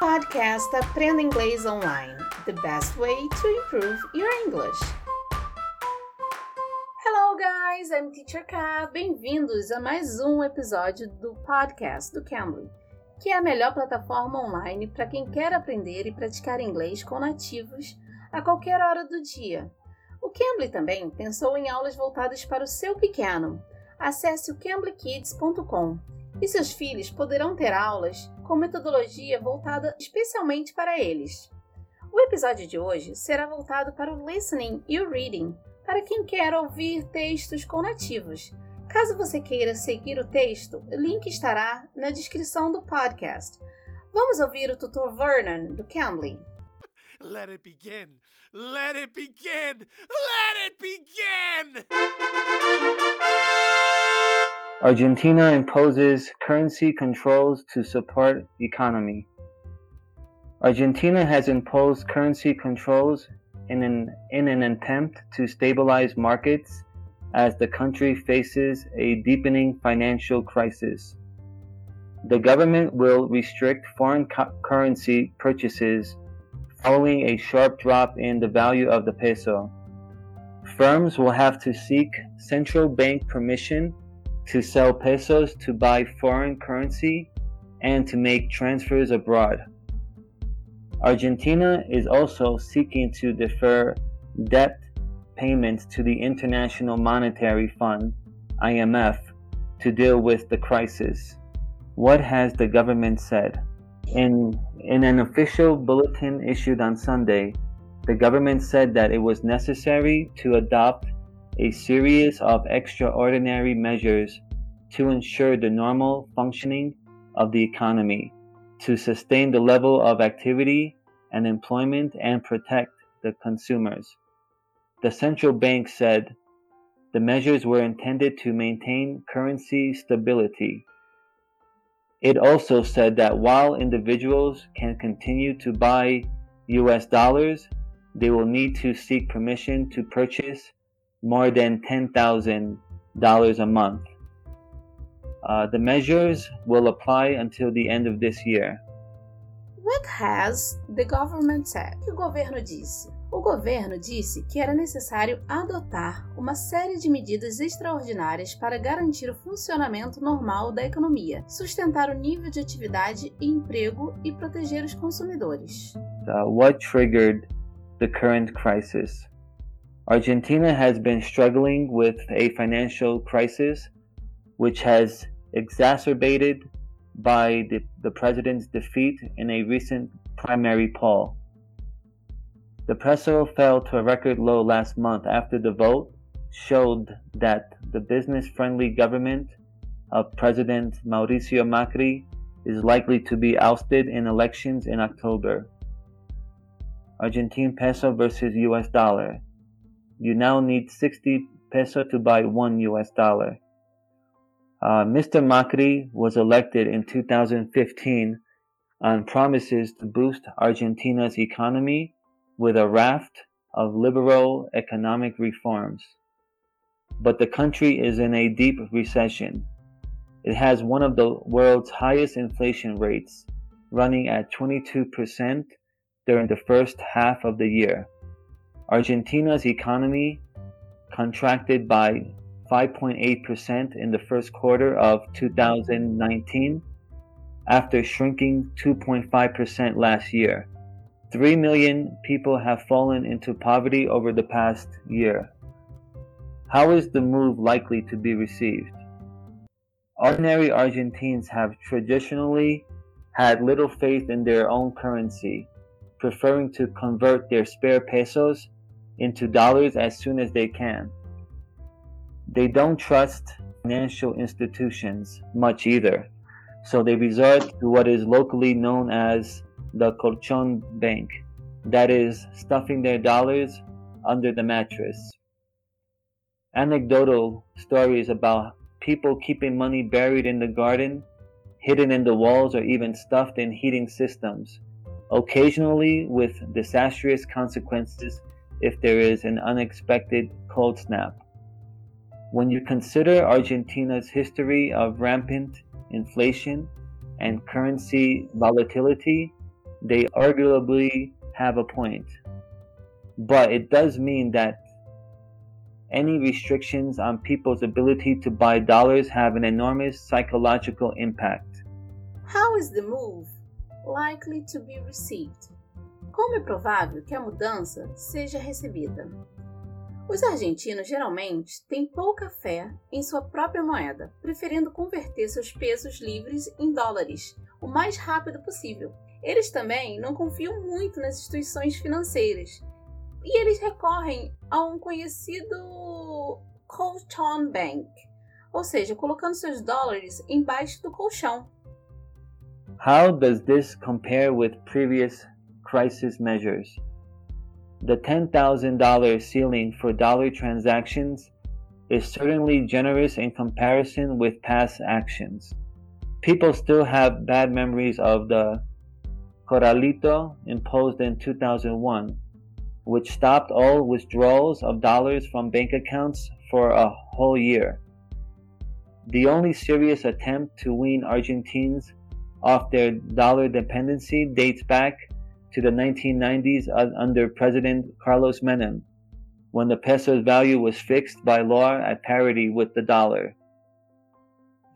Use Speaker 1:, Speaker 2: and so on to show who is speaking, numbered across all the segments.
Speaker 1: Podcast Aprenda Inglês Online The Best Way to Improve Your English. Hello, guys! I'm Teacher K. Bem-vindos a mais um episódio do podcast do Cambly, que é a melhor plataforma online para quem quer aprender e praticar inglês com nativos a qualquer hora do dia. O Cambly também pensou em aulas voltadas para o seu pequeno. Acesse o camblykids.com e seus filhos poderão ter aulas com metodologia voltada especialmente para eles. O episódio de hoje será voltado para o listening e o reading, para quem quer ouvir textos com nativos. Caso você queira seguir o texto, o link estará na descrição do podcast. Vamos ouvir o tutor Vernon do Cambly.
Speaker 2: Let it begin. Let it begin. Let it begin.
Speaker 3: Argentina imposes currency controls to support economy. Argentina has imposed currency controls in an, in an attempt to stabilize markets as the country faces a deepening financial crisis. The government will restrict foreign cu- currency purchases following a sharp drop in the value of the peso. Firms will have to seek central bank permission to sell pesos to buy foreign currency and to make transfers abroad. Argentina is also seeking to defer debt payments to the International Monetary Fund, IMF, to deal with the crisis. What has the government said? In, in an official bulletin issued on Sunday, the government said that it was necessary to adopt a series of extraordinary measures to ensure the normal functioning of the economy, to sustain the level of activity and employment, and protect the consumers. The central bank said the measures were intended to maintain currency stability. It also said that while individuals can continue to buy US dollars, they will need to seek permission to purchase more than $10,000 a month. Uh, the measures will apply until the end of this year.
Speaker 1: What has the government said? O que o governo disse? O governo disse que era necessário adotar uma série de medidas extraordinárias para garantir o funcionamento normal da economia, sustentar o nível de atividade e emprego e proteger os consumidores.
Speaker 3: Uh, what triggered the current crisis? Argentina has been struggling with a financial crisis which has exacerbated by the, the president's defeat in a recent primary poll. The peso fell to a record low last month after the vote showed that the business friendly government of President Mauricio Macri is likely to be ousted in elections in October. Argentine peso versus US dollar. You now need 60 peso to buy 1 US dollar. Uh, Mr. Macri was elected in 2015 on promises to boost Argentina's economy with a raft of liberal economic reforms. But the country is in a deep recession. It has one of the world's highest inflation rates, running at 22% during the first half of the year. Argentina's economy contracted by 5.8% in the first quarter of 2019 after shrinking 2.5% last year. 3 million people have fallen into poverty over the past year. How is the move likely to be received? Ordinary Argentines have traditionally had little faith in their own currency, preferring to convert their spare pesos into dollars as soon as they can. They don't trust financial institutions much either, so they resort to what is locally known as the colchon bank, that is, stuffing their dollars under the mattress. Anecdotal stories about people keeping money buried in the garden, hidden in the walls, or even stuffed in heating systems, occasionally with disastrous consequences if there is an unexpected cold snap. When you consider Argentina's history of rampant inflation and currency volatility, they arguably have a point. But it does mean that any restrictions on people's ability to buy dollars have an enormous psychological impact.
Speaker 1: How is the move likely to be received? Como é provável que a mudança seja recebida? Os argentinos geralmente têm pouca fé em sua própria moeda, preferindo converter seus pesos livres em dólares o mais rápido possível. Eles também não confiam muito nas instituições financeiras e eles recorrem a um conhecido colchon bank, ou seja, colocando seus dólares embaixo do colchão.
Speaker 3: How does this compare with previous crisis measures? The $10,000 ceiling for dollar transactions is certainly generous in comparison with past actions. People still have bad memories of the Corralito imposed in 2001, which stopped all withdrawals of dollars from bank accounts for a whole year. The only serious attempt to wean Argentines off their dollar dependency dates back to the 1990s under President Carlos Menem, when the peso's value was fixed by law at parity with the dollar.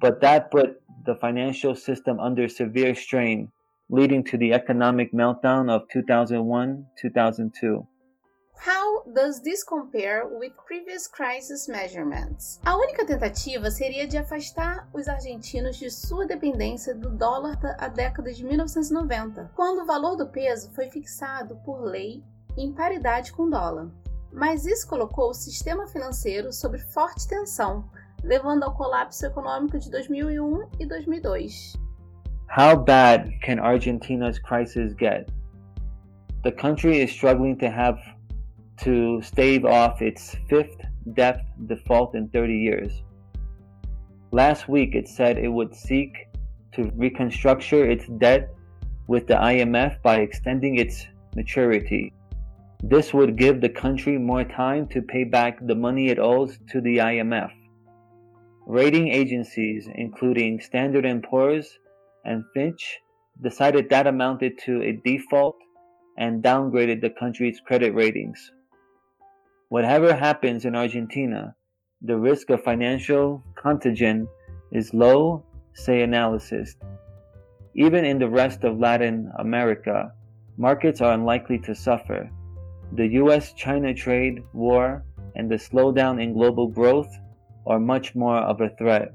Speaker 3: But that put the financial system under severe strain, leading to the economic meltdown of 2001 2002.
Speaker 1: How does this compare with previous crisis measurements? A única tentativa seria de afastar os argentinos de sua dependência do dólar da década de 1990, quando o valor do peso foi fixado por lei em paridade com o dólar. Mas isso colocou o sistema financeiro sob forte tensão, levando ao colapso econômico de 2001 e 2002.
Speaker 3: How bad can Argentina's crisis get? The country is struggling to have to stave off its fifth debt default in 30 years. Last week, it said it would seek to reconstructure its debt with the IMF by extending its maturity. This would give the country more time to pay back the money it owes to the IMF. Rating agencies, including Standard & Poor's and Fitch, decided that amounted to a default and downgraded the country's credit ratings. Whatever happens in Argentina, the risk of financial contagion is low, say analysts. Even in the rest of Latin America, markets are unlikely to suffer. The US China trade war and the slowdown in global growth are much more of a threat.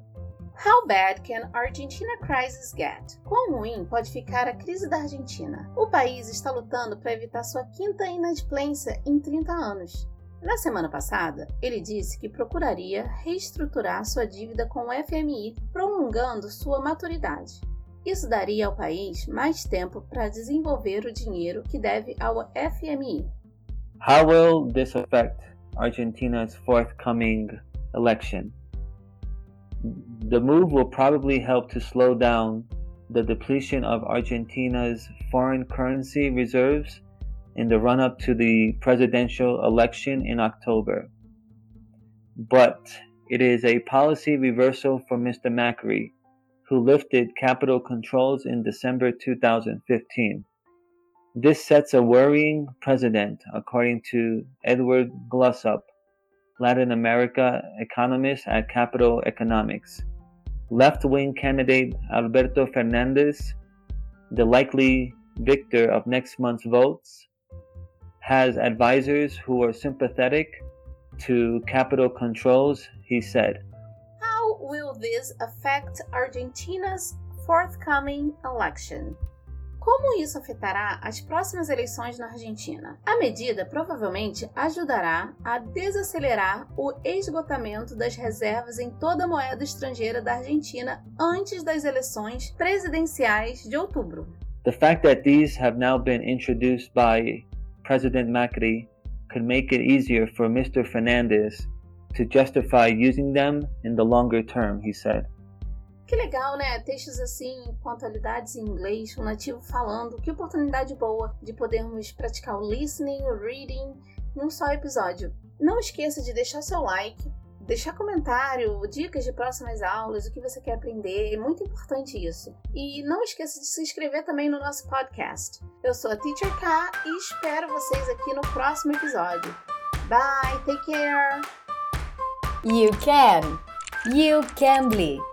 Speaker 1: How bad can Argentina crisis get? Quão ruim pode ficar a crise da Argentina? O país está lutando para evitar sua quinta inadimplência em 30 anos. Na semana passada, ele disse que procuraria reestruturar sua dívida com o FMI, prolongando sua maturidade. Isso daria ao país mais tempo para desenvolver o dinheiro que deve ao FMI.
Speaker 3: How will this affect Argentina's forthcoming election? The move will probably help to slow down the depletion of Argentina's foreign currency reserves in the run up to the presidential election in October. But it is a policy reversal for Mr. Macri, who lifted capital controls in December 2015. This sets a worrying precedent, according to Edward Glossop, Latin America economist at Capital Economics. Left wing candidate Alberto Fernandez, the likely victor of next month's votes, has advisors who are sympathetic to capital controls, he said.
Speaker 1: How will this affect Argentina's forthcoming election? Como isso afetará as próximas eleições na Argentina? A medida provavelmente ajudará a desacelerar o esgotamento das reservas em toda a moeda estrangeira da Argentina antes das eleições presidenciais de outubro.
Speaker 3: The fact that these have now been introduced by President Macri could make it easier for Mr. To justify using them in the longer term, he said.
Speaker 1: Que legal, né? Textos assim, com atualidades em inglês, um nativo falando. Que oportunidade boa de podermos praticar o listening, o reading, num só episódio. Não esqueça de deixar seu like, deixar comentário, dicas de próximas aulas, o que você quer aprender, é muito importante isso. E não esqueça de se inscrever também no nosso podcast. Eu sou a Teacher K e espero vocês aqui no próximo episódio. Bye, take care!
Speaker 4: You can! You can be!